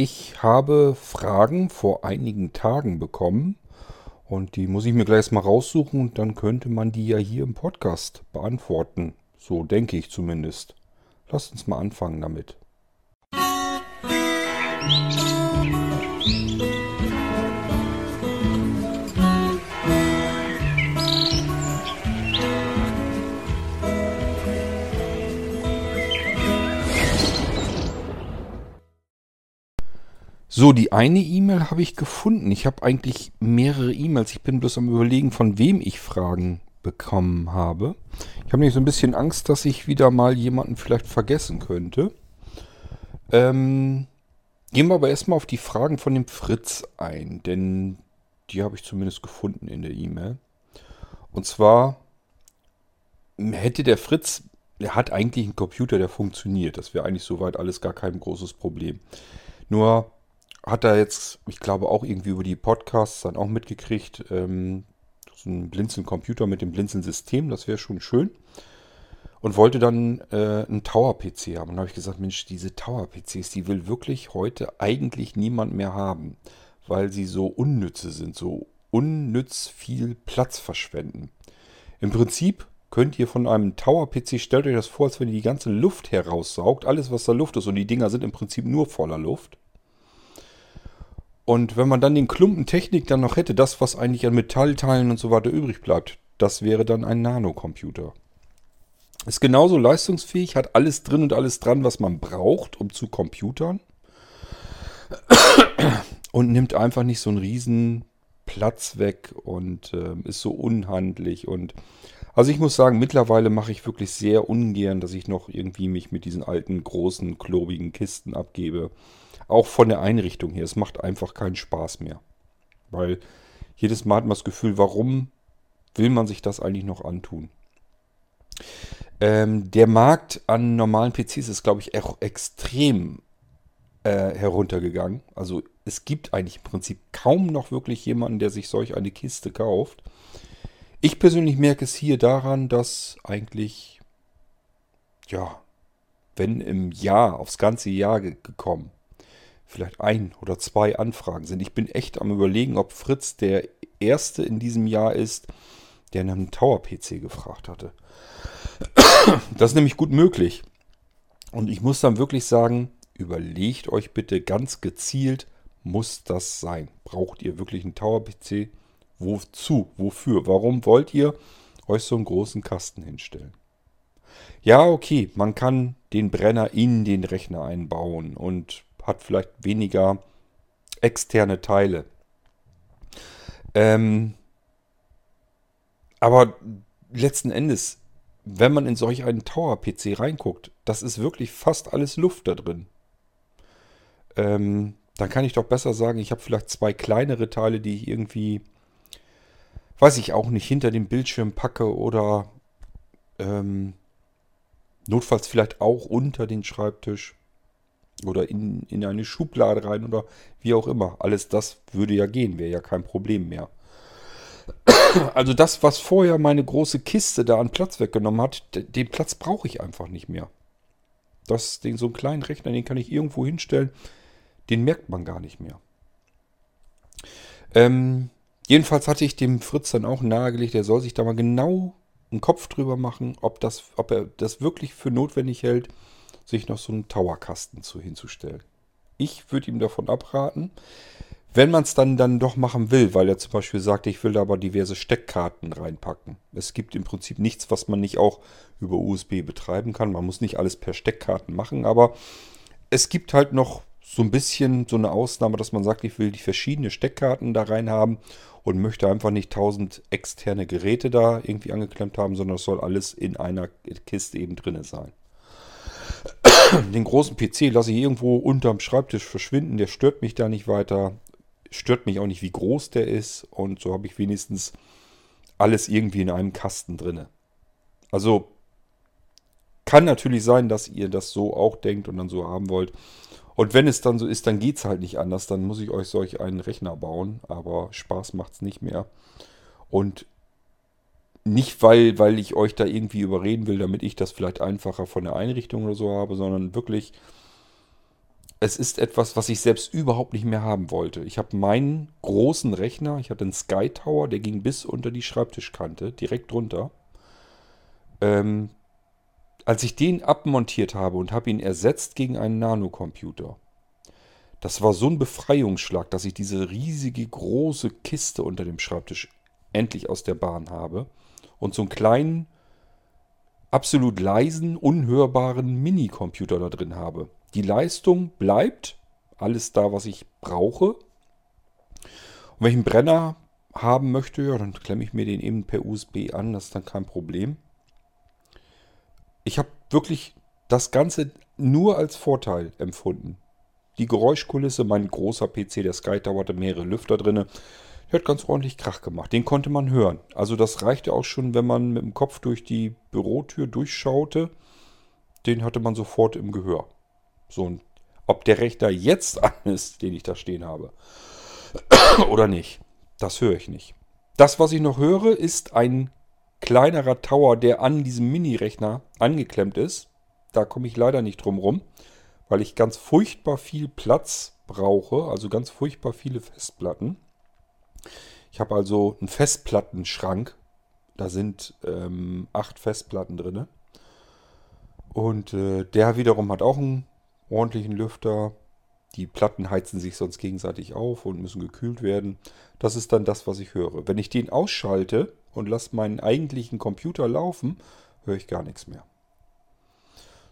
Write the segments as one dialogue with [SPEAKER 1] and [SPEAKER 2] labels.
[SPEAKER 1] Ich habe Fragen vor einigen Tagen bekommen und die muss ich mir gleich mal raussuchen und dann könnte man die ja hier im Podcast beantworten. So denke ich zumindest. Lasst uns mal anfangen damit. So, die eine E-Mail habe ich gefunden. Ich habe eigentlich mehrere E-Mails. Ich bin bloß am Überlegen, von wem ich Fragen bekommen habe. Ich habe nämlich so ein bisschen Angst, dass ich wieder mal jemanden vielleicht vergessen könnte. Ähm, gehen wir aber erstmal auf die Fragen von dem Fritz ein, denn die habe ich zumindest gefunden in der E-Mail. Und zwar hätte der Fritz, er hat eigentlich einen Computer, der funktioniert. Das wäre eigentlich soweit alles gar kein großes Problem. Nur hat er jetzt, ich glaube auch irgendwie über die Podcasts dann auch mitgekriegt, ähm, so ein Blinzeln-Computer mit dem Blinzeln-System, das wäre schon schön. Und wollte dann äh, einen Tower-PC haben. Und da habe ich gesagt, Mensch, diese Tower-PCs, die will wirklich heute eigentlich niemand mehr haben, weil sie so unnütze sind, so unnütz viel Platz verschwenden. Im Prinzip könnt ihr von einem Tower-PC, stellt euch das vor, als wenn ihr die ganze Luft heraussaugt, alles was da Luft ist, und die Dinger sind im Prinzip nur voller Luft. Und wenn man dann den Klumpen Technik dann noch hätte, das, was eigentlich an Metallteilen und so weiter übrig bleibt, das wäre dann ein Nanocomputer. Ist genauso leistungsfähig, hat alles drin und alles dran, was man braucht, um zu computern. Und nimmt einfach nicht so einen riesen Platz weg und äh, ist so unhandlich. Und also ich muss sagen, mittlerweile mache ich wirklich sehr ungern, dass ich noch irgendwie mich mit diesen alten, großen, klobigen Kisten abgebe. Auch von der Einrichtung her. Es macht einfach keinen Spaß mehr. Weil jedes Mal hat man das Gefühl, warum will man sich das eigentlich noch antun? Ähm, der Markt an normalen PCs ist, glaube ich, extrem äh, heruntergegangen. Also es gibt eigentlich im Prinzip kaum noch wirklich jemanden, der sich solch eine Kiste kauft. Ich persönlich merke es hier daran, dass eigentlich, ja, wenn im Jahr, aufs ganze Jahr gekommen, vielleicht ein oder zwei Anfragen sind. Ich bin echt am überlegen, ob Fritz der erste in diesem Jahr ist, der nach einem Tower-PC gefragt hatte. Das ist nämlich gut möglich. Und ich muss dann wirklich sagen, überlegt euch bitte ganz gezielt, muss das sein? Braucht ihr wirklich einen Tower-PC? Wozu? Wofür? Warum wollt ihr euch so einen großen Kasten hinstellen? Ja, okay, man kann den Brenner in den Rechner einbauen und hat vielleicht weniger externe Teile. Ähm, aber letzten Endes, wenn man in solch einen Tower-PC reinguckt, das ist wirklich fast alles Luft da drin. Ähm, dann kann ich doch besser sagen, ich habe vielleicht zwei kleinere Teile, die ich irgendwie, weiß ich auch nicht, hinter dem Bildschirm packe oder ähm, notfalls vielleicht auch unter den Schreibtisch. Oder in, in eine Schublade rein oder wie auch immer. Alles das würde ja gehen, wäre ja kein Problem mehr. Also das, was vorher meine große Kiste da an Platz weggenommen hat, den Platz brauche ich einfach nicht mehr. Das, den, so einen kleinen Rechner, den kann ich irgendwo hinstellen, den merkt man gar nicht mehr. Ähm, jedenfalls hatte ich dem Fritz dann auch nahegelegt, er soll sich da mal genau einen Kopf drüber machen, ob, das, ob er das wirklich für notwendig hält, sich noch so einen Towerkasten zu hinzustellen. Ich würde ihm davon abraten, wenn man es dann, dann doch machen will, weil er zum Beispiel sagt, ich will da aber diverse Steckkarten reinpacken. Es gibt im Prinzip nichts, was man nicht auch über USB betreiben kann. Man muss nicht alles per Steckkarten machen, aber es gibt halt noch so ein bisschen so eine Ausnahme, dass man sagt, ich will die verschiedenen Steckkarten da rein haben und möchte einfach nicht tausend externe Geräte da irgendwie angeklemmt haben, sondern es soll alles in einer Kiste eben drinne sein. Den großen PC lasse ich irgendwo unterm Schreibtisch verschwinden. Der stört mich da nicht weiter. Stört mich auch nicht, wie groß der ist. Und so habe ich wenigstens alles irgendwie in einem Kasten drinne. Also kann natürlich sein, dass ihr das so auch denkt und dann so haben wollt. Und wenn es dann so ist, dann geht es halt nicht anders. Dann muss ich euch solch einen Rechner bauen. Aber Spaß macht es nicht mehr. Und nicht, weil, weil ich euch da irgendwie überreden will, damit ich das vielleicht einfacher von der Einrichtung oder so habe, sondern wirklich, es ist etwas, was ich selbst überhaupt nicht mehr haben wollte. Ich habe meinen großen Rechner, ich hatte einen Sky Tower, der ging bis unter die Schreibtischkante, direkt drunter. Ähm, als ich den abmontiert habe und habe ihn ersetzt gegen einen Nanocomputer, das war so ein Befreiungsschlag, dass ich diese riesige große Kiste unter dem Schreibtisch endlich aus der Bahn habe und so einen kleinen, absolut leisen, unhörbaren Minicomputer da drin habe. Die Leistung bleibt, alles da, was ich brauche. Und wenn ich einen Brenner haben möchte, ja, dann klemme ich mir den eben per USB an, das ist dann kein Problem. Ich habe wirklich das Ganze nur als Vorteil empfunden. Die Geräuschkulisse, mein großer PC, der Sky hatte mehrere Lüfter drin. Hat ganz ordentlich Krach gemacht. Den konnte man hören. Also das reichte auch schon, wenn man mit dem Kopf durch die Bürotür durchschaute. Den hatte man sofort im Gehör. So, und ob der Rechner jetzt an ist, den ich da stehen habe, oder nicht, das höre ich nicht. Das, was ich noch höre, ist ein kleinerer Tower, der an diesem Mini-Rechner angeklemmt ist. Da komme ich leider nicht drum rum weil ich ganz furchtbar viel Platz brauche, also ganz furchtbar viele Festplatten. Ich habe also einen Festplattenschrank, da sind ähm, acht Festplatten drin. Und äh, der wiederum hat auch einen ordentlichen Lüfter. Die Platten heizen sich sonst gegenseitig auf und müssen gekühlt werden. Das ist dann das, was ich höre. Wenn ich den ausschalte und lasse meinen eigentlichen Computer laufen, höre ich gar nichts mehr.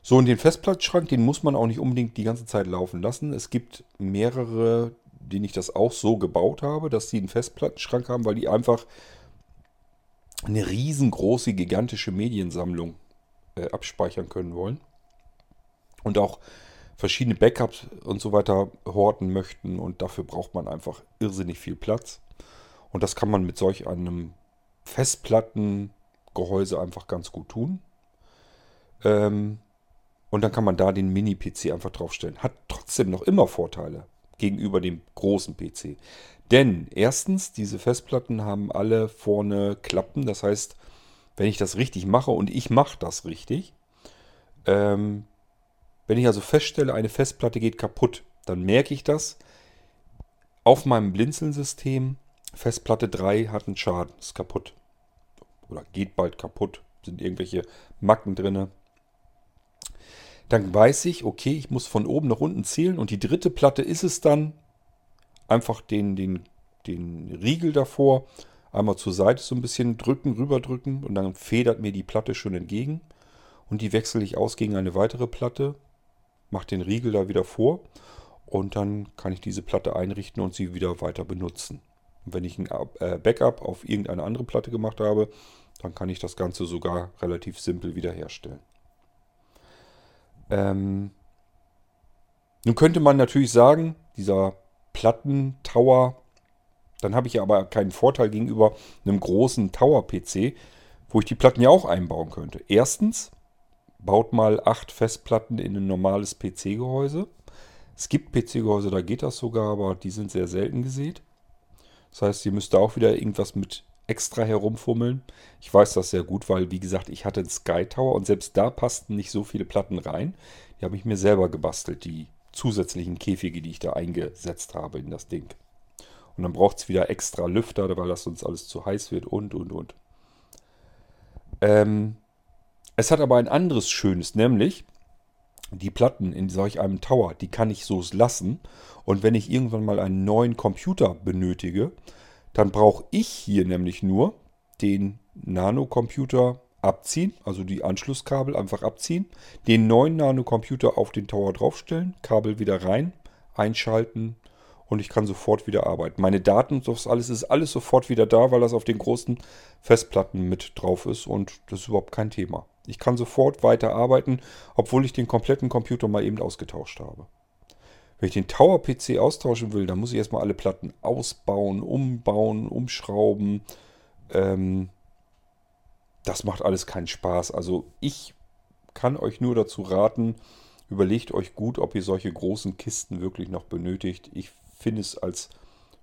[SPEAKER 1] So, und den Festplatzschrank, den muss man auch nicht unbedingt die ganze Zeit laufen lassen. Es gibt mehrere, denen ich das auch so gebaut habe, dass sie einen Festplattenschrank haben, weil die einfach eine riesengroße, gigantische Mediensammlung äh, abspeichern können wollen. Und auch verschiedene Backups und so weiter horten möchten. Und dafür braucht man einfach irrsinnig viel Platz. Und das kann man mit solch einem Festplattengehäuse einfach ganz gut tun. Ähm, und dann kann man da den Mini-PC einfach draufstellen. Hat trotzdem noch immer Vorteile gegenüber dem großen PC. Denn erstens, diese Festplatten haben alle vorne Klappen. Das heißt, wenn ich das richtig mache und ich mache das richtig, ähm, wenn ich also feststelle, eine Festplatte geht kaputt, dann merke ich das auf meinem Blinzeln-System. Festplatte 3 hat einen Schaden, ist kaputt. Oder geht bald kaputt. Sind irgendwelche Macken drinne dann weiß ich, okay, ich muss von oben nach unten zählen und die dritte Platte ist es dann, einfach den, den, den Riegel davor einmal zur Seite so ein bisschen drücken, rüberdrücken und dann federt mir die Platte schon entgegen und die wechsle ich aus gegen eine weitere Platte, mache den Riegel da wieder vor und dann kann ich diese Platte einrichten und sie wieder weiter benutzen. Und wenn ich ein äh, Backup auf irgendeine andere Platte gemacht habe, dann kann ich das Ganze sogar relativ simpel wiederherstellen. Ähm, nun könnte man natürlich sagen, dieser Plattentower, dann habe ich ja aber keinen Vorteil gegenüber einem großen Tower-PC, wo ich die Platten ja auch einbauen könnte. Erstens, baut mal acht Festplatten in ein normales PC-Gehäuse. Es gibt PC-Gehäuse, da geht das sogar, aber die sind sehr selten gesät. Das heißt, ihr müsst da auch wieder irgendwas mit extra herumfummeln. Ich weiß das sehr gut, weil, wie gesagt, ich hatte einen Sky Tower und selbst da passten nicht so viele Platten rein. Die habe ich mir selber gebastelt, die zusätzlichen Käfige, die ich da eingesetzt habe in das Ding. Und dann braucht es wieder extra Lüfter, weil das sonst alles zu heiß wird und, und, und. Ähm, es hat aber ein anderes Schönes, nämlich die Platten in solch einem Tower, die kann ich so lassen. Und wenn ich irgendwann mal einen neuen Computer benötige, dann brauche ich hier nämlich nur den Nano-Computer abziehen, also die Anschlusskabel einfach abziehen, den neuen Nano-Computer auf den Tower draufstellen, Kabel wieder rein, einschalten und ich kann sofort wieder arbeiten. Meine Daten und das alles ist alles sofort wieder da, weil das auf den großen Festplatten mit drauf ist und das ist überhaupt kein Thema. Ich kann sofort weiter arbeiten, obwohl ich den kompletten Computer mal eben ausgetauscht habe. Wenn ich den Tower-PC austauschen will, dann muss ich erstmal alle Platten ausbauen, umbauen, umschrauben. Ähm, das macht alles keinen Spaß. Also ich kann euch nur dazu raten, überlegt euch gut, ob ihr solche großen Kisten wirklich noch benötigt. Ich finde es als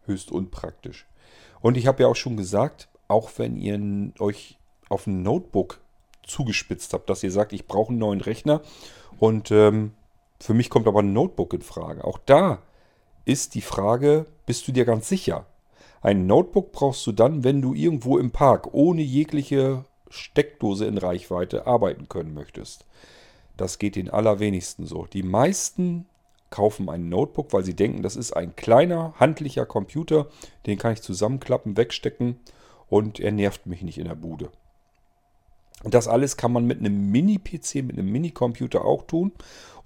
[SPEAKER 1] höchst unpraktisch. Und ich habe ja auch schon gesagt, auch wenn ihr euch auf ein Notebook zugespitzt habt, dass ihr sagt, ich brauche einen neuen Rechner und ähm, Für mich kommt aber ein Notebook in Frage. Auch da ist die Frage, bist du dir ganz sicher? Ein Notebook brauchst du dann, wenn du irgendwo im Park ohne jegliche Steckdose in Reichweite arbeiten können möchtest. Das geht den allerwenigsten so. Die meisten kaufen ein Notebook, weil sie denken, das ist ein kleiner, handlicher Computer, den kann ich zusammenklappen, wegstecken und er nervt mich nicht in der Bude. Und das alles kann man mit einem Mini-PC, mit einem Mini-Computer auch tun.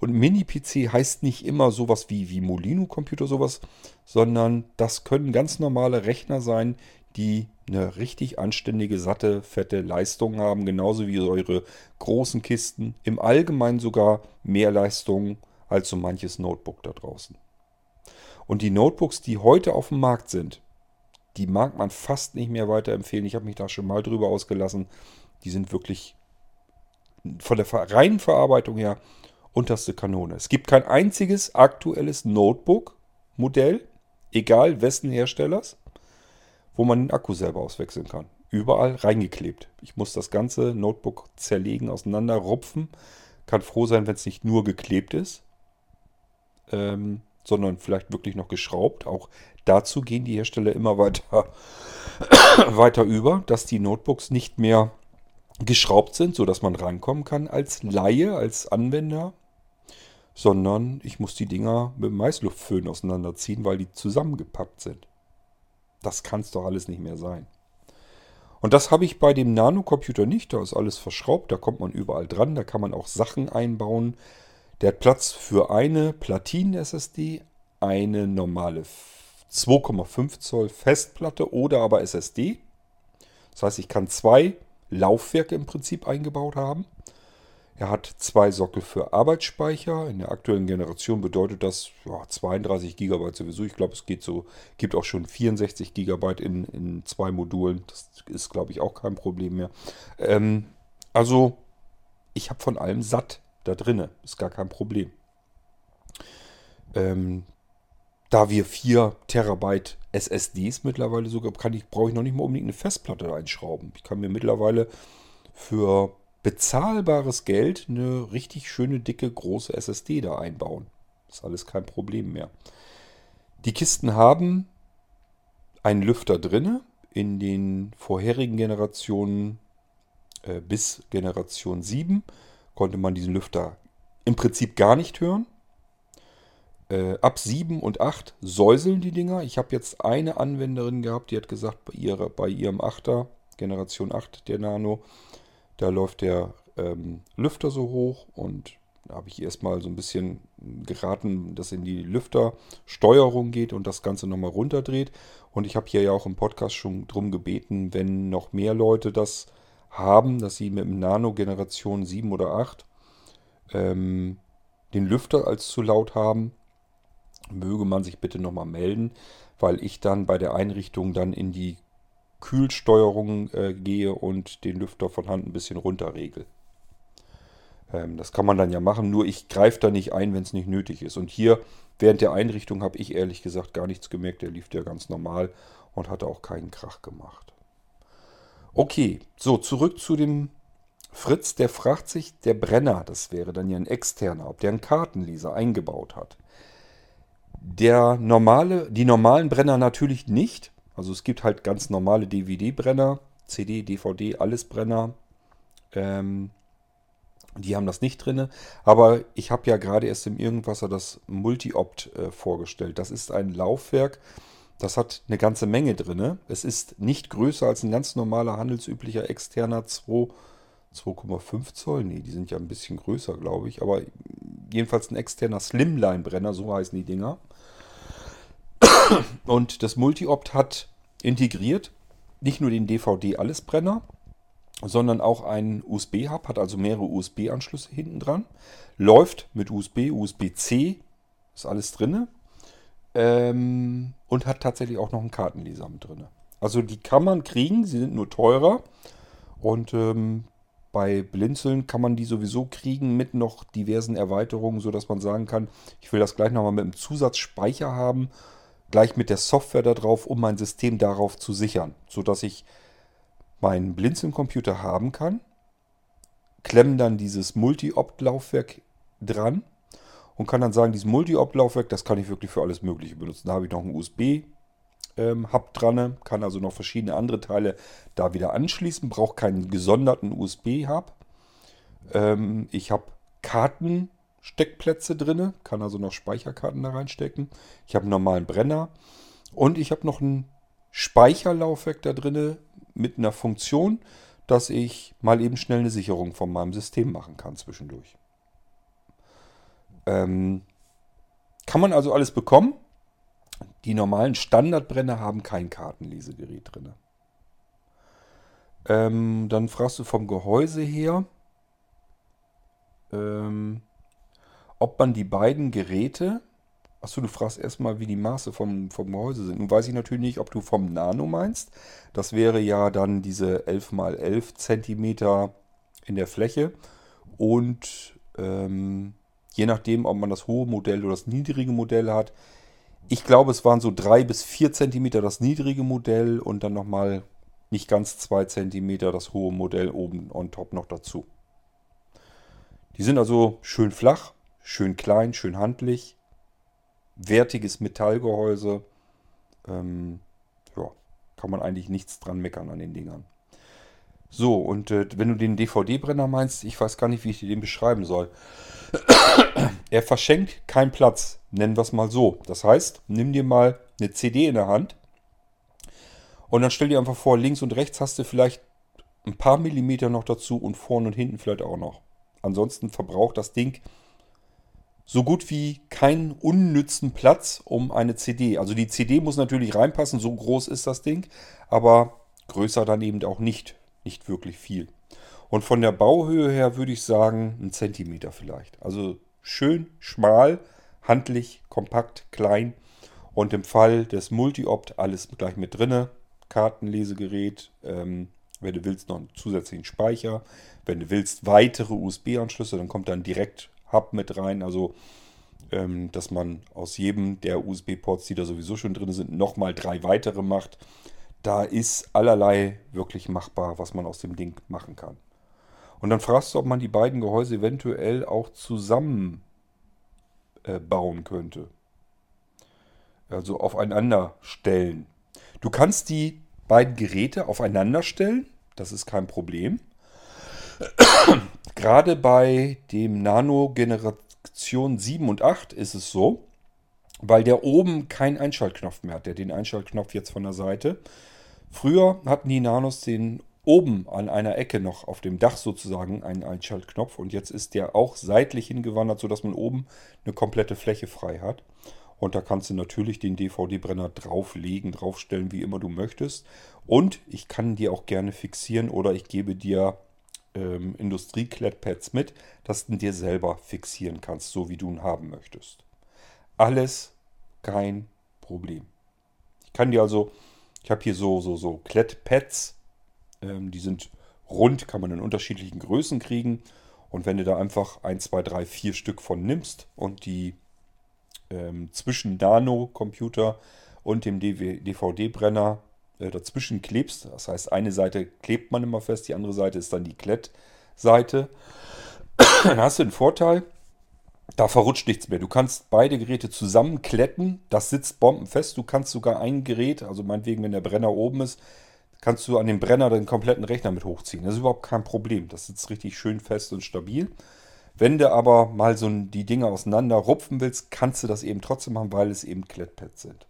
[SPEAKER 1] Und Mini-PC heißt nicht immer sowas wie, wie Molino-Computer, sowas, sondern das können ganz normale Rechner sein, die eine richtig anständige, satte, fette Leistung haben, genauso wie eure großen Kisten. Im Allgemeinen sogar mehr Leistung als so manches Notebook da draußen. Und die Notebooks, die heute auf dem Markt sind, die mag man fast nicht mehr weiterempfehlen. Ich habe mich da schon mal drüber ausgelassen. Die sind wirklich von der reinen Verarbeitung her unterste Kanone. Es gibt kein einziges aktuelles Notebook-Modell, egal wessen Herstellers, wo man den Akku selber auswechseln kann. Überall reingeklebt. Ich muss das ganze Notebook zerlegen, auseinander, rupfen. Kann froh sein, wenn es nicht nur geklebt ist ähm, sondern vielleicht wirklich noch geschraubt. Auch dazu gehen die Hersteller immer weiter, weiter über, dass die Notebooks nicht mehr geschraubt sind, sodass man rankommen kann als Laie, als Anwender, sondern ich muss die Dinger mit Maisluftföhn auseinanderziehen, weil die zusammengepappt sind. Das kann es doch alles nicht mehr sein. Und das habe ich bei dem Nano-Computer nicht. Da ist alles verschraubt, da kommt man überall dran, da kann man auch Sachen einbauen. Der hat Platz für eine Platinen-SSD, eine normale 2,5 Zoll Festplatte oder aber SSD. Das heißt, ich kann zwei Laufwerke im Prinzip eingebaut haben. Er hat zwei Sockel für Arbeitsspeicher. In der aktuellen Generation bedeutet das ja, 32 GB sowieso. Ich glaube, es geht so, gibt auch schon 64 GB in, in zwei Modulen. Das ist, glaube ich, auch kein Problem mehr. Ähm, also, ich habe von allem satt da drinne. Ist gar kein Problem. Ähm, da wir 4 Terabyte SSDs mittlerweile sogar, kann ich, brauche ich noch nicht mal unbedingt eine Festplatte einschrauben. Ich kann mir mittlerweile für bezahlbares Geld eine richtig schöne, dicke, große SSD da einbauen. Ist alles kein Problem mehr. Die Kisten haben einen Lüfter drinne. In den vorherigen Generationen äh, bis Generation 7 konnte man diesen Lüfter im Prinzip gar nicht hören. Äh, ab 7 und 8 säuseln die Dinger. Ich habe jetzt eine Anwenderin gehabt, die hat gesagt, bei, ihrer, bei ihrem 8er, Generation 8 der Nano, da läuft der ähm, Lüfter so hoch und da habe ich erstmal so ein bisschen geraten, dass in die Lüftersteuerung geht und das Ganze nochmal runterdreht. Und ich habe hier ja auch im Podcast schon drum gebeten, wenn noch mehr Leute das haben, dass sie mit dem Nano Generation 7 oder 8 ähm, den Lüfter als zu laut haben, möge man sich bitte nochmal melden, weil ich dann bei der Einrichtung dann in die Kühlsteuerung äh, gehe und den Lüfter von Hand ein bisschen runterregel. Ähm, das kann man dann ja machen, nur ich greife da nicht ein, wenn es nicht nötig ist. Und hier während der Einrichtung habe ich ehrlich gesagt gar nichts gemerkt. Der lief ja ganz normal und hatte auch keinen Krach gemacht. Okay, so zurück zu dem Fritz. Der fragt sich, der Brenner, das wäre dann ja ein externer, ob der einen Kartenleser eingebaut hat. Der normale, die normalen Brenner natürlich nicht. Also es gibt halt ganz normale DVD-Brenner, CD, DVD, alles Brenner. Ähm, die haben das nicht drin. Aber ich habe ja gerade erst im Irgendwasser das Multi-Opt äh, vorgestellt. Das ist ein Laufwerk, das hat eine ganze Menge drin. Es ist nicht größer als ein ganz normaler handelsüblicher externer 2,5 Zoll. Nee, die sind ja ein bisschen größer, glaube ich. Aber jedenfalls ein externer Slimline-Brenner, so heißen die Dinger. Und das Multi-Opt hat integriert nicht nur den DVD-Alles-Brenner, sondern auch einen USB-Hub, hat also mehrere USB-Anschlüsse hinten dran. Läuft mit USB, USB-C, ist alles drin. Ähm, und hat tatsächlich auch noch einen Kartenleser mit drin. Also die kann man kriegen, sie sind nur teurer. Und ähm, bei Blinzeln kann man die sowieso kriegen mit noch diversen Erweiterungen, sodass man sagen kann, ich will das gleich nochmal mit einem Zusatzspeicher haben, gleich mit der Software da drauf, um mein System darauf zu sichern, sodass ich meinen Blinzeln-Computer haben kann, klemmen dann dieses Multi-Opt-Laufwerk dran und kann dann sagen, dieses Multi-Op-Laufwerk, das kann ich wirklich für alles Mögliche benutzen. Da habe ich noch einen USB. Ähm, dran, kann also noch verschiedene andere Teile da wieder anschließen, braucht keinen gesonderten USB-Hub. Ähm, ich habe Kartensteckplätze drin, kann also noch Speicherkarten da reinstecken. Ich habe einen normalen Brenner und ich habe noch ein Speicherlaufwerk da drin mit einer Funktion, dass ich mal eben schnell eine Sicherung von meinem System machen kann zwischendurch. Ähm, kann man also alles bekommen. Die normalen Standardbrenner haben kein Kartenlesegerät drin. Ähm, dann fragst du vom Gehäuse her, ähm, ob man die beiden Geräte Achso, du fragst erstmal, wie die Maße vom, vom Gehäuse sind. Nun weiß ich natürlich nicht, ob du vom Nano meinst. Das wäre ja dann diese 11 x 11 cm in der Fläche. Und ähm, je nachdem, ob man das hohe Modell oder das niedrige Modell hat. Ich glaube, es waren so 3 bis 4 cm das niedrige Modell und dann nochmal nicht ganz 2 cm das hohe Modell oben on top noch dazu. Die sind also schön flach, schön klein, schön handlich wertiges Metallgehäuse. Ähm, ja, kann man eigentlich nichts dran meckern an den Dingern. So, und äh, wenn du den DVD-Brenner meinst, ich weiß gar nicht, wie ich dir den beschreiben soll. er verschenkt keinen Platz, nennen wir es mal so. Das heißt, nimm dir mal eine CD in der Hand und dann stell dir einfach vor, links und rechts hast du vielleicht ein paar Millimeter noch dazu und vorne und hinten vielleicht auch noch. Ansonsten verbraucht das Ding so gut wie keinen unnützen Platz um eine CD. Also die CD muss natürlich reinpassen, so groß ist das Ding, aber größer dann eben auch nicht, nicht wirklich viel. Und von der Bauhöhe her würde ich sagen, ein Zentimeter vielleicht. Also schön schmal, handlich, kompakt, klein. Und im Fall des Multi-Opt alles gleich mit drinne. Kartenlesegerät, ähm, wenn du willst noch einen zusätzlichen Speicher. Wenn du willst weitere USB-Anschlüsse, dann kommt dann direkt Hub mit rein. Also, ähm, dass man aus jedem der USB-Ports, die da sowieso schon drin sind, nochmal drei weitere macht. Da ist allerlei wirklich machbar, was man aus dem Ding machen kann. Und dann fragst du, ob man die beiden Gehäuse eventuell auch zusammen äh, bauen könnte. Also aufeinander stellen. Du kannst die beiden Geräte aufeinander stellen. Das ist kein Problem. Gerade bei dem Nano Generation 7 und 8 ist es so, weil der oben keinen Einschaltknopf mehr hat. Der den Einschaltknopf jetzt von der Seite. Früher hatten die Nanos den oben an einer Ecke noch auf dem Dach sozusagen einen Einschaltknopf und jetzt ist der auch seitlich hingewandert, sodass man oben eine komplette Fläche frei hat. Und da kannst du natürlich den DVD-Brenner drauflegen, draufstellen, wie immer du möchtest. Und ich kann die auch gerne fixieren oder ich gebe dir ähm, Industrieklettpads mit, dass du dir selber fixieren kannst, so wie du ihn haben möchtest. Alles kein Problem. Ich kann dir also, ich habe hier so, so, so Klettpads, ähm, die sind rund, kann man in unterschiedlichen Größen kriegen. Und wenn du da einfach 1, 2, 3, 4 Stück von nimmst und die ähm, zwischen Nano-Computer und dem DVD-Brenner dazwischen klebst. Das heißt, eine Seite klebt man immer fest, die andere Seite ist dann die Klettseite. dann hast du den Vorteil, da verrutscht nichts mehr. Du kannst beide Geräte zusammenkletten, das sitzt bombenfest. Du kannst sogar ein Gerät, also meinetwegen, wenn der Brenner oben ist, kannst du an dem Brenner den kompletten Rechner mit hochziehen. Das ist überhaupt kein Problem. Das sitzt richtig schön fest und stabil. Wenn du aber mal so die Dinge auseinander rupfen willst, kannst du das eben trotzdem machen, weil es eben Klettpads sind.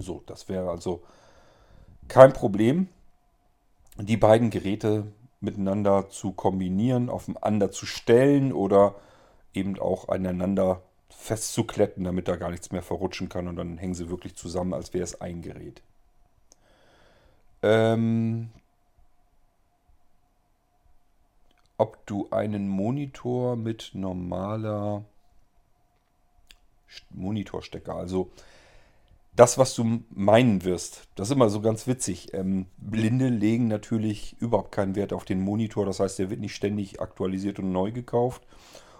[SPEAKER 1] So, das wäre also kein Problem, die beiden Geräte miteinander zu kombinieren, aufeinander zu stellen oder eben auch aneinander festzukletten, damit da gar nichts mehr verrutschen kann und dann hängen sie wirklich zusammen, als wäre es ein Gerät. Ähm, ob du einen Monitor mit normaler Monitorstecker, also das, was du meinen wirst. Das ist immer so ganz witzig. Ähm, Blinde legen natürlich überhaupt keinen Wert auf den Monitor. Das heißt, der wird nicht ständig aktualisiert und neu gekauft.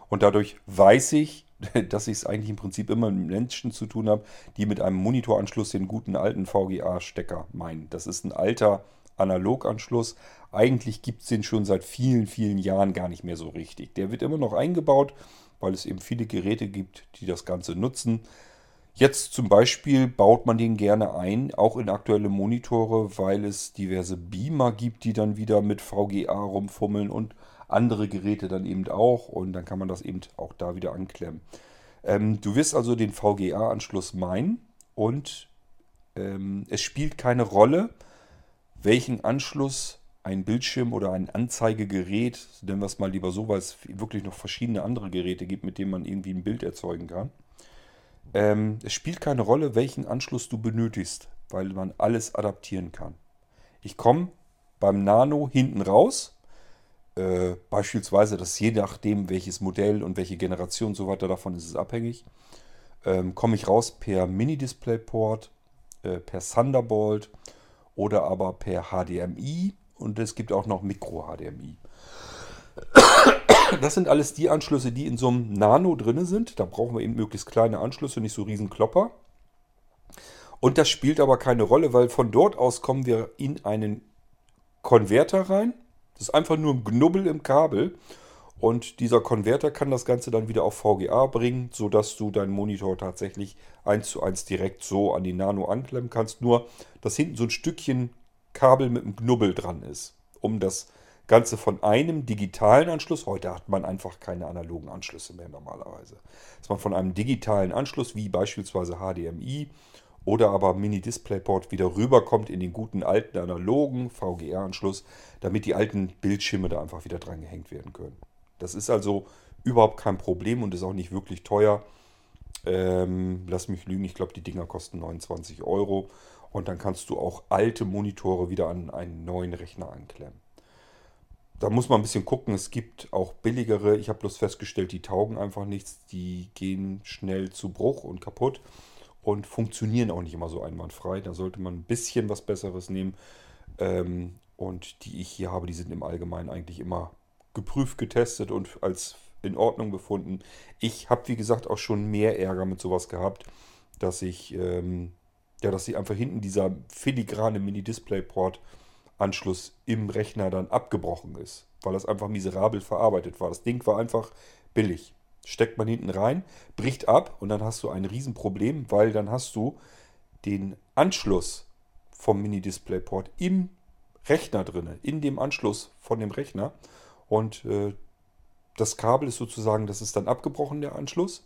[SPEAKER 1] Und dadurch weiß ich, dass ich es eigentlich im Prinzip immer mit Menschen zu tun habe, die mit einem Monitoranschluss den guten alten VGA-Stecker meinen. Das ist ein alter Analoganschluss. Eigentlich gibt es den schon seit vielen, vielen Jahren gar nicht mehr so richtig. Der wird immer noch eingebaut. weil es eben viele Geräte gibt, die das Ganze nutzen. Jetzt zum Beispiel baut man den gerne ein, auch in aktuelle Monitore, weil es diverse Beamer gibt, die dann wieder mit VGA rumfummeln und andere Geräte dann eben auch. Und dann kann man das eben auch da wieder anklemmen. Ähm, du wirst also den VGA-Anschluss meinen und ähm, es spielt keine Rolle, welchen Anschluss ein Bildschirm oder ein Anzeigegerät, nennen wir es mal lieber so, weil es wirklich noch verschiedene andere Geräte gibt, mit denen man irgendwie ein Bild erzeugen kann. Ähm, es spielt keine Rolle, welchen Anschluss du benötigst, weil man alles adaptieren kann. Ich komme beim Nano hinten raus. Äh, beispielsweise, das je nachdem, welches Modell und welche Generation und so weiter, davon ist es abhängig. Ähm, komme ich raus per Mini-Display-Port, äh, per Thunderbolt oder aber per HDMI und es gibt auch noch Micro-HDMI. Das sind alles die Anschlüsse, die in so einem Nano drin sind. Da brauchen wir eben möglichst kleine Anschlüsse, nicht so riesen Klopper. Und das spielt aber keine Rolle, weil von dort aus kommen wir in einen Konverter rein. Das ist einfach nur ein Knubbel im Kabel. Und dieser Konverter kann das Ganze dann wieder auf VGA bringen, sodass du deinen Monitor tatsächlich eins zu eins direkt so an die Nano anklemmen kannst. Nur, dass hinten so ein Stückchen Kabel mit einem Knubbel dran ist, um das Ganze von einem digitalen Anschluss, heute hat man einfach keine analogen Anschlüsse mehr normalerweise, dass man von einem digitalen Anschluss wie beispielsweise HDMI oder aber Mini-Displayport wieder rüberkommt in den guten alten analogen VGA-Anschluss, damit die alten Bildschirme da einfach wieder dran gehängt werden können. Das ist also überhaupt kein Problem und ist auch nicht wirklich teuer. Ähm, lass mich lügen, ich glaube, die Dinger kosten 29 Euro und dann kannst du auch alte Monitore wieder an einen neuen Rechner anklemmen. Da muss man ein bisschen gucken. Es gibt auch billigere. Ich habe bloß festgestellt, die taugen einfach nichts. Die gehen schnell zu Bruch und kaputt und funktionieren auch nicht immer so einwandfrei. Da sollte man ein bisschen was Besseres nehmen. Ähm, und die ich hier habe, die sind im Allgemeinen eigentlich immer geprüft, getestet und als in Ordnung befunden. Ich habe, wie gesagt, auch schon mehr Ärger mit sowas gehabt, dass ich, ähm, ja, dass sie einfach hinten dieser filigrane Mini-Display-Port Anschluss im Rechner dann abgebrochen ist, weil das einfach miserabel verarbeitet war. Das Ding war einfach billig. Steckt man hinten rein, bricht ab und dann hast du ein Riesenproblem, weil dann hast du den Anschluss vom Mini-Displayport im Rechner drin, in dem Anschluss von dem Rechner. Und äh, das Kabel ist sozusagen, das ist dann abgebrochen, der Anschluss.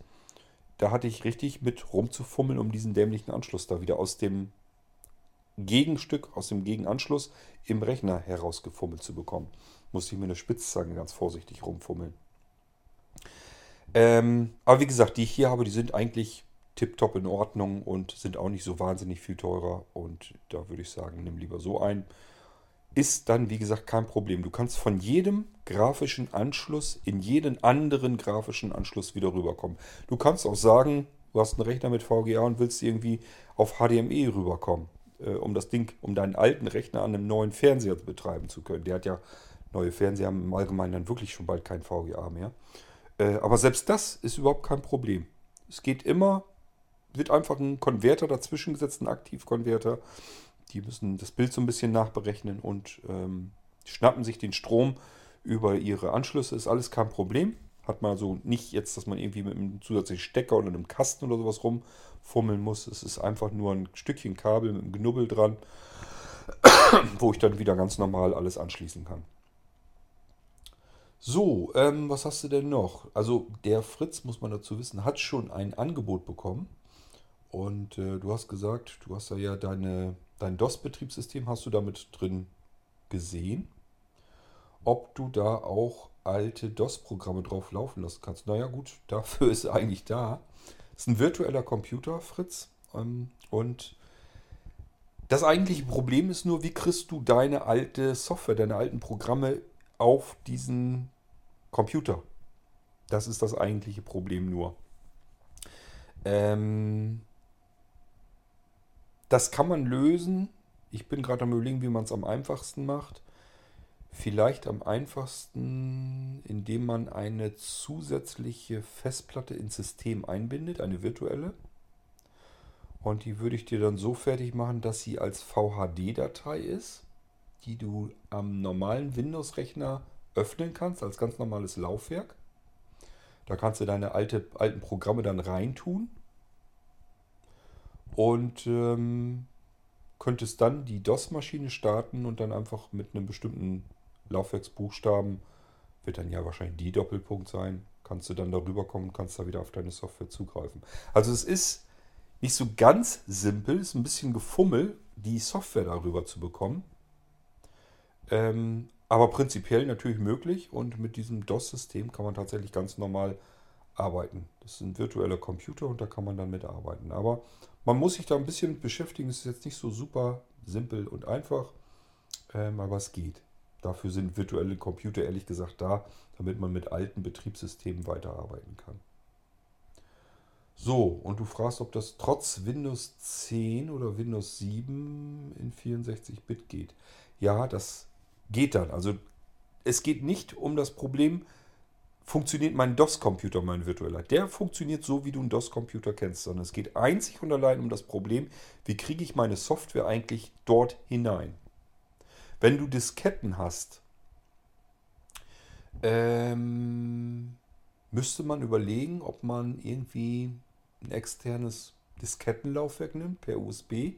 [SPEAKER 1] Da hatte ich richtig mit rumzufummeln, um diesen dämlichen Anschluss da wieder aus dem Gegenstück, aus dem Gegenanschluss im Rechner herausgefummelt zu bekommen. Musste ich mir eine Spitzzange ganz vorsichtig rumfummeln. Ähm, aber wie gesagt, die ich hier habe, die sind eigentlich tiptop in Ordnung und sind auch nicht so wahnsinnig viel teurer. Und da würde ich sagen, nimm lieber so ein. Ist dann, wie gesagt, kein Problem. Du kannst von jedem grafischen Anschluss in jeden anderen grafischen Anschluss wieder rüberkommen. Du kannst auch sagen, du hast einen Rechner mit VGA und willst irgendwie auf HDMI rüberkommen äh, um das Ding, um deinen alten Rechner an einem neuen Fernseher betreiben zu können. Der hat ja neue Fernseher haben im Allgemeinen dann wirklich schon bald kein VGA mehr. Äh, aber selbst das ist überhaupt kein Problem. Es geht immer, wird einfach ein Konverter dazwischen gesetzt, ein Aktivkonverter. Die müssen das Bild so ein bisschen nachberechnen und ähm, schnappen sich den Strom über ihre Anschlüsse. Ist alles kein Problem. Hat man also nicht jetzt, dass man irgendwie mit einem zusätzlichen Stecker oder einem Kasten oder sowas rumfummeln muss. Es ist einfach nur ein Stückchen Kabel mit einem Knubbel dran, wo ich dann wieder ganz normal alles anschließen kann. So, ähm, was hast du denn noch? Also der Fritz, muss man dazu wissen, hat schon ein Angebot bekommen. Und äh, du hast gesagt, du hast da ja deine, dein DOS-Betriebssystem, hast du damit drin gesehen. Ob du da auch alte DOS-Programme drauf laufen lassen kannst. Naja gut, dafür ist er eigentlich da. Ist ein virtueller Computer, Fritz. Ähm, und das eigentliche Problem ist nur, wie kriegst du deine alte Software, deine alten Programme auf diesen Computer? Das ist das eigentliche Problem nur. Ähm, das kann man lösen. Ich bin gerade am überlegen, wie man es am einfachsten macht. Vielleicht am einfachsten, indem man eine zusätzliche Festplatte ins System einbindet, eine virtuelle. Und die würde ich dir dann so fertig machen, dass sie als VHD-Datei ist, die du am normalen Windows-Rechner öffnen kannst, als ganz normales Laufwerk. Da kannst du deine alte, alten Programme dann reintun und ähm, könntest dann die DOS-Maschine starten und dann einfach mit einem bestimmten Laufwerksbuchstaben, wird dann ja wahrscheinlich die Doppelpunkt sein, kannst du dann darüber kommen, kannst da wieder auf deine Software zugreifen. Also es ist nicht so ganz simpel, ist ein bisschen gefummel, die Software darüber zu bekommen. Ähm, aber prinzipiell natürlich möglich und mit diesem DOS-System kann man tatsächlich ganz normal arbeiten. Das sind virtuelle Computer und da kann man dann mitarbeiten. Aber man muss sich da ein bisschen beschäftigen. Es ist jetzt nicht so super simpel und einfach, ähm, aber es geht. Dafür sind virtuelle Computer ehrlich gesagt da, damit man mit alten Betriebssystemen weiterarbeiten kann. So, und du fragst, ob das trotz Windows 10 oder Windows 7 in 64-Bit geht. Ja, das geht dann. Also es geht nicht um das Problem, funktioniert mein DOS-Computer, mein virtueller. Der funktioniert so, wie du einen DOS-Computer kennst, sondern es geht einzig und allein um das Problem, wie kriege ich meine Software eigentlich dort hinein. Wenn du Disketten hast, ähm, müsste man überlegen, ob man irgendwie ein externes Diskettenlaufwerk nimmt per USB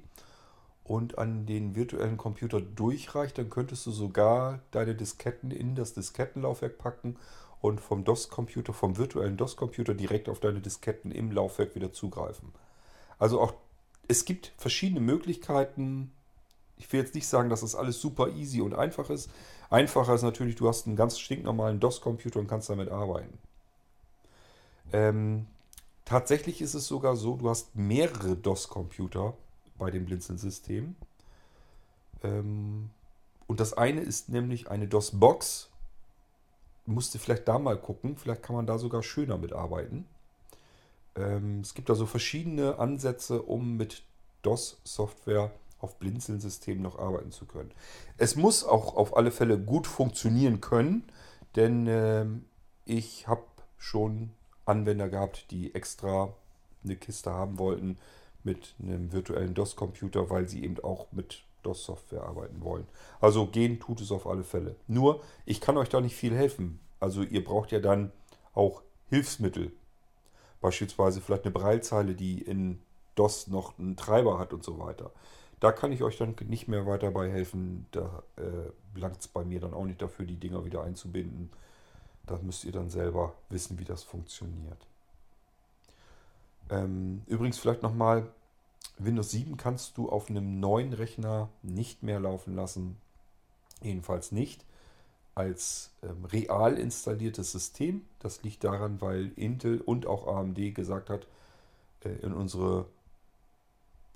[SPEAKER 1] und an den virtuellen Computer durchreicht, dann könntest du sogar deine Disketten in das Diskettenlaufwerk packen und vom DOS-Computer, vom virtuellen DOS-Computer direkt auf deine Disketten im Laufwerk wieder zugreifen. Also auch es gibt verschiedene Möglichkeiten. Ich will jetzt nicht sagen, dass das alles super easy und einfach ist. Einfacher ist natürlich, du hast einen ganz stinknormalen DOS-Computer und kannst damit arbeiten. Ähm, tatsächlich ist es sogar so, du hast mehrere DOS-Computer bei dem Blinzeln-System. Ähm, und das eine ist nämlich eine DOS-Box. Musste vielleicht da mal gucken, vielleicht kann man da sogar schöner mitarbeiten. Ähm, es gibt also verschiedene Ansätze, um mit DOS-Software auf Blinzeln-Systemen noch arbeiten zu können. Es muss auch auf alle Fälle gut funktionieren können, denn äh, ich habe schon Anwender gehabt, die extra eine Kiste haben wollten, mit einem virtuellen DOS-Computer, weil sie eben auch mit DOS-Software arbeiten wollen. Also gehen tut es auf alle Fälle. Nur, ich kann euch da nicht viel helfen. Also ihr braucht ja dann auch Hilfsmittel. Beispielsweise vielleicht eine Breilzeile, die in DOS noch einen Treiber hat und so weiter. Da kann ich euch dann nicht mehr weiter bei helfen. Da äh, langt es bei mir dann auch nicht dafür, die Dinger wieder einzubinden. Da müsst ihr dann selber wissen, wie das funktioniert. Ähm, übrigens vielleicht nochmal, Windows 7 kannst du auf einem neuen Rechner nicht mehr laufen lassen. Jedenfalls nicht als ähm, real installiertes System. Das liegt daran, weil Intel und auch AMD gesagt hat, äh, in unsere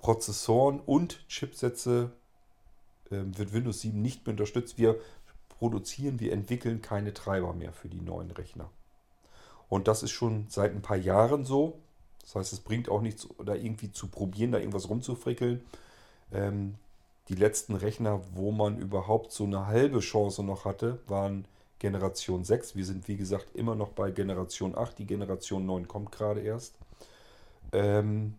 [SPEAKER 1] Prozessoren und Chipsätze äh, wird Windows 7 nicht mehr unterstützt. Wir produzieren, wir entwickeln keine Treiber mehr für die neuen Rechner. Und das ist schon seit ein paar Jahren so. Das heißt, es bringt auch nichts, da irgendwie zu probieren, da irgendwas rumzufrickeln. Ähm, die letzten Rechner, wo man überhaupt so eine halbe Chance noch hatte, waren Generation 6. Wir sind, wie gesagt, immer noch bei Generation 8. Die Generation 9 kommt gerade erst. Ähm,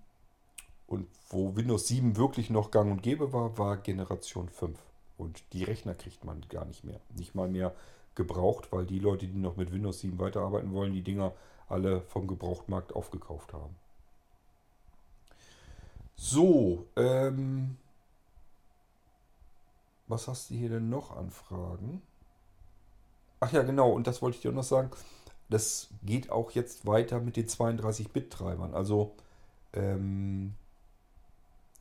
[SPEAKER 1] und wo Windows 7 wirklich noch gang und gäbe war, war Generation 5. Und die Rechner kriegt man gar nicht mehr. Nicht mal mehr gebraucht, weil die Leute, die noch mit Windows 7 weiterarbeiten wollen, die Dinger alle vom Gebrauchtmarkt aufgekauft haben. So, ähm, was hast du hier denn noch an Fragen? Ach ja, genau, und das wollte ich dir noch sagen. Das geht auch jetzt weiter mit den 32-Bit-Treibern. Also ähm,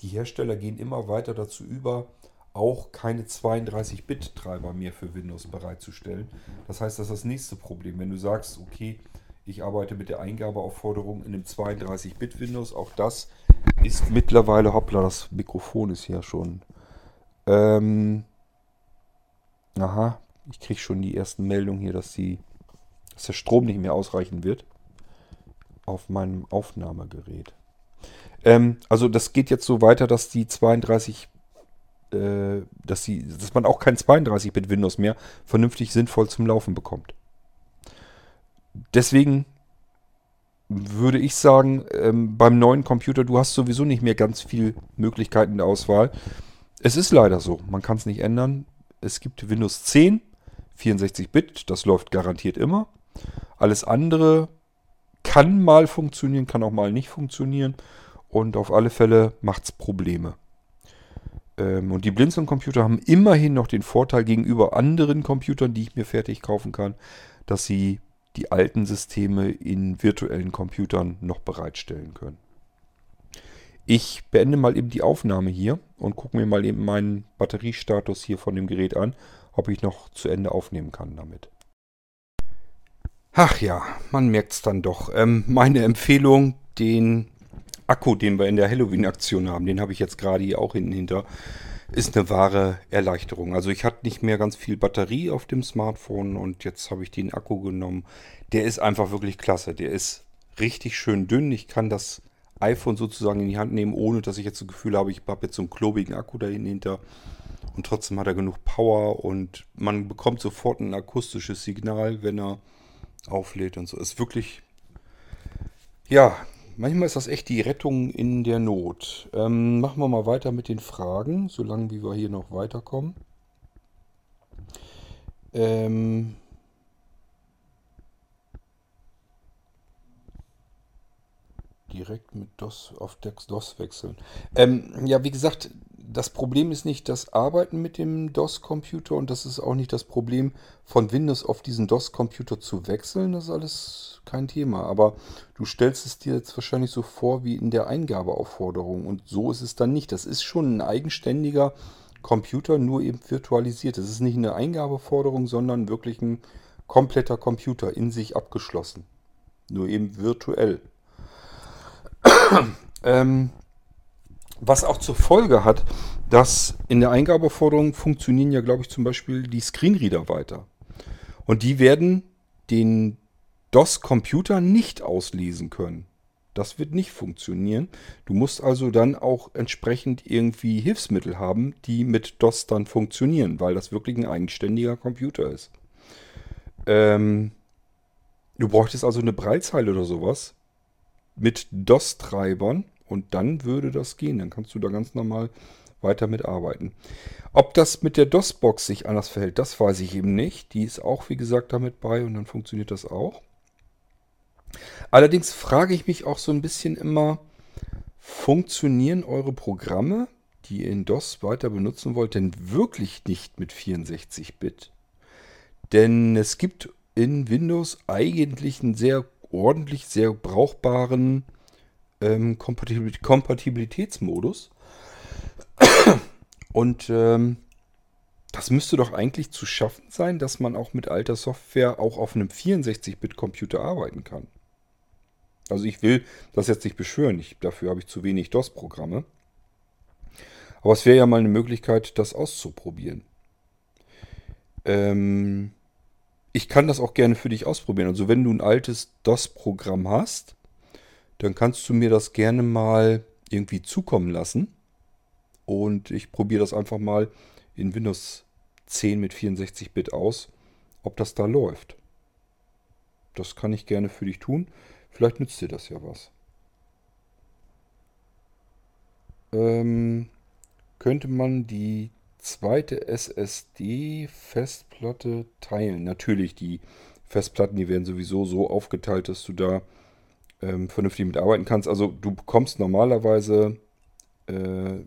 [SPEAKER 1] die Hersteller gehen immer weiter dazu über, auch keine 32-Bit-Treiber mehr für Windows bereitzustellen. Das heißt, das ist das nächste Problem. Wenn du sagst, okay, ich arbeite mit der Eingabeaufforderung in einem 32-Bit-Windows, auch das ist mittlerweile, hoppla, das Mikrofon ist hier schon. Ähm, aha, ich kriege schon die ersten Meldungen hier, dass, die, dass der Strom nicht mehr ausreichen wird auf meinem Aufnahmegerät. Ähm, also das geht jetzt so weiter, dass die 32 äh, dass, die, dass man auch kein 32-Bit Windows mehr vernünftig sinnvoll zum Laufen bekommt. Deswegen würde ich sagen, ähm, beim neuen Computer, du hast sowieso nicht mehr ganz viel Möglichkeiten der Auswahl. Es ist leider so, man kann es nicht ändern. Es gibt Windows 10, 64-Bit, das läuft garantiert immer. Alles andere kann mal funktionieren, kann auch mal nicht funktionieren. Und auf alle Fälle macht es Probleme. Ähm, und die Blinzeln-Computer haben immerhin noch den Vorteil gegenüber anderen Computern, die ich mir fertig kaufen kann, dass sie die alten Systeme in virtuellen Computern noch bereitstellen können. Ich beende mal eben die Aufnahme hier und gucke mir mal eben meinen Batteriestatus hier von dem Gerät an, ob ich noch zu Ende aufnehmen kann damit. Ach ja, man merkt es dann doch. Ähm, meine Empfehlung, den Akku, den wir in der Halloween-Aktion haben, den habe ich jetzt gerade hier auch hinten hinter, ist eine wahre Erleichterung. Also ich hatte nicht mehr ganz viel Batterie auf dem Smartphone und jetzt habe ich den Akku genommen. Der ist einfach wirklich klasse. Der ist richtig schön dünn. Ich kann das iPhone sozusagen in die Hand nehmen, ohne dass ich jetzt das Gefühl habe, ich habe jetzt so einen klobigen Akku dahinter. Und trotzdem hat er genug Power und man bekommt sofort ein akustisches Signal, wenn er auflädt und so. Ist wirklich, ja, manchmal ist das echt die Rettung in der Not. Ähm, machen wir mal weiter mit den Fragen, solange wie wir hier noch weiterkommen. Ähm, direkt mit DOS auf DOS wechseln. Ähm, ja, wie gesagt, das Problem ist nicht das Arbeiten mit dem DOS-Computer und das ist auch nicht das Problem, von Windows auf diesen DOS-Computer zu wechseln. Das ist alles kein Thema. Aber du stellst es dir jetzt wahrscheinlich so vor wie in der Eingabeaufforderung und so ist es dann nicht. Das ist schon ein eigenständiger Computer, nur eben virtualisiert. Das ist nicht eine Eingabeforderung, sondern wirklich ein kompletter Computer in sich abgeschlossen. Nur eben virtuell. ähm, was auch zur Folge hat, dass in der Eingabeforderung funktionieren ja, glaube ich, zum Beispiel die Screenreader weiter. Und die werden den DOS-Computer nicht auslesen können. Das wird nicht funktionieren. Du musst also dann auch entsprechend irgendwie Hilfsmittel haben, die mit DOS dann funktionieren, weil das wirklich ein eigenständiger Computer ist. Ähm, du bräuchtest also eine Breitzeile oder sowas, mit DOS-Treibern und dann würde das gehen. Dann kannst du da ganz normal weiter mitarbeiten. Ob das mit der DOS-Box sich anders verhält, das weiß ich eben nicht. Die ist auch, wie gesagt, damit bei und dann funktioniert das auch. Allerdings frage ich mich auch so ein bisschen immer, funktionieren eure Programme, die ihr in DOS weiter benutzen wollt, denn wirklich nicht mit 64-Bit? Denn es gibt in Windows eigentlich einen sehr ordentlich sehr brauchbaren ähm, Kompatibilitätsmodus. Und ähm, das müsste doch eigentlich zu schaffen sein, dass man auch mit alter Software auch auf einem 64-Bit-Computer arbeiten kann. Also ich will das jetzt nicht beschwören, ich, dafür habe ich zu wenig DOS-Programme. Aber es wäre ja mal eine Möglichkeit, das auszuprobieren. Ähm, ich kann das auch gerne für dich ausprobieren. Also wenn du ein altes DOS-Programm hast, dann kannst du mir das gerne mal irgendwie zukommen lassen. Und ich probiere das einfach mal in Windows 10 mit 64-Bit aus, ob das da läuft. Das kann ich gerne für dich tun. Vielleicht nützt dir das ja was. Ähm, könnte man die zweite SSD-Festplatte teilen. Natürlich, die Festplatten, die werden sowieso so aufgeteilt, dass du da ähm, vernünftig mitarbeiten kannst. Also du bekommst normalerweise äh,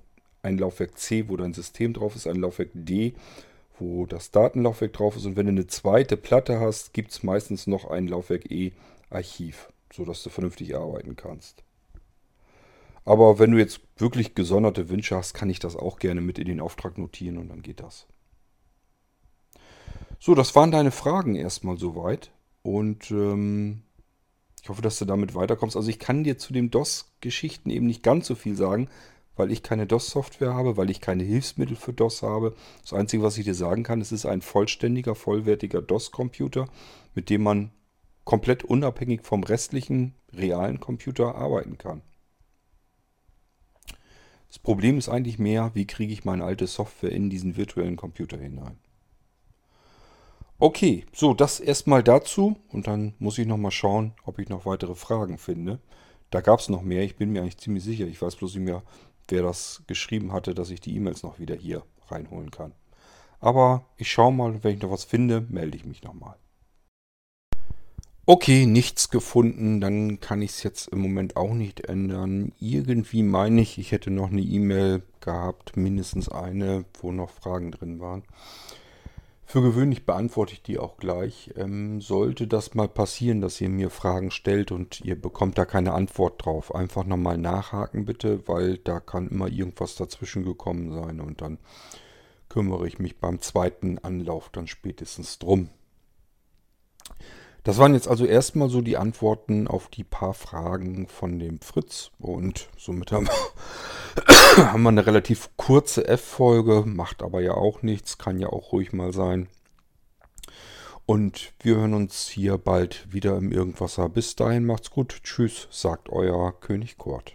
[SPEAKER 1] ein Laufwerk C, wo dein System drauf ist, ein Laufwerk D, wo das Datenlaufwerk drauf ist. Und wenn du eine zweite Platte hast, gibt es meistens noch ein Laufwerk E Archiv, sodass du vernünftig arbeiten kannst. Aber wenn du jetzt wirklich gesonderte Wünsche hast, kann ich das auch gerne mit in den Auftrag notieren und dann geht das. So, das waren deine Fragen erstmal soweit. Und ähm, ich hoffe, dass du damit weiterkommst. Also ich kann dir zu den DOS-Geschichten eben nicht ganz so viel sagen, weil ich keine DOS-Software habe, weil ich keine Hilfsmittel für DOS habe. Das Einzige, was ich dir sagen kann, es ist ein vollständiger, vollwertiger DOS-Computer, mit dem man komplett unabhängig vom restlichen realen Computer arbeiten kann. Das Problem ist eigentlich mehr, wie kriege ich meine alte Software in diesen virtuellen Computer hinein. Okay, so, das erstmal dazu und dann muss ich nochmal schauen, ob ich noch weitere Fragen finde. Da gab es noch mehr, ich bin mir eigentlich ziemlich sicher. Ich weiß bloß nicht mehr, wer das geschrieben hatte, dass ich die E-Mails noch wieder hier reinholen kann. Aber ich schaue mal, wenn ich noch was finde, melde ich mich nochmal. Okay, nichts gefunden, dann kann ich es jetzt im Moment auch nicht ändern. Irgendwie meine ich, ich hätte noch eine E-Mail gehabt, mindestens eine, wo noch Fragen drin waren. Für gewöhnlich beantworte ich die auch gleich. Ähm, sollte das mal passieren, dass ihr mir Fragen stellt und ihr bekommt da keine Antwort drauf, einfach nochmal nachhaken bitte, weil da kann immer irgendwas dazwischen gekommen sein und dann kümmere ich mich beim zweiten Anlauf dann spätestens drum. Das waren jetzt also erstmal so die Antworten auf die paar Fragen von dem Fritz. Und somit haben, haben wir eine relativ kurze F-Folge, macht aber ja auch nichts, kann ja auch ruhig mal sein. Und wir hören uns hier bald wieder im Irgendwasser. Bis dahin macht's gut. Tschüss, sagt euer König Kurt.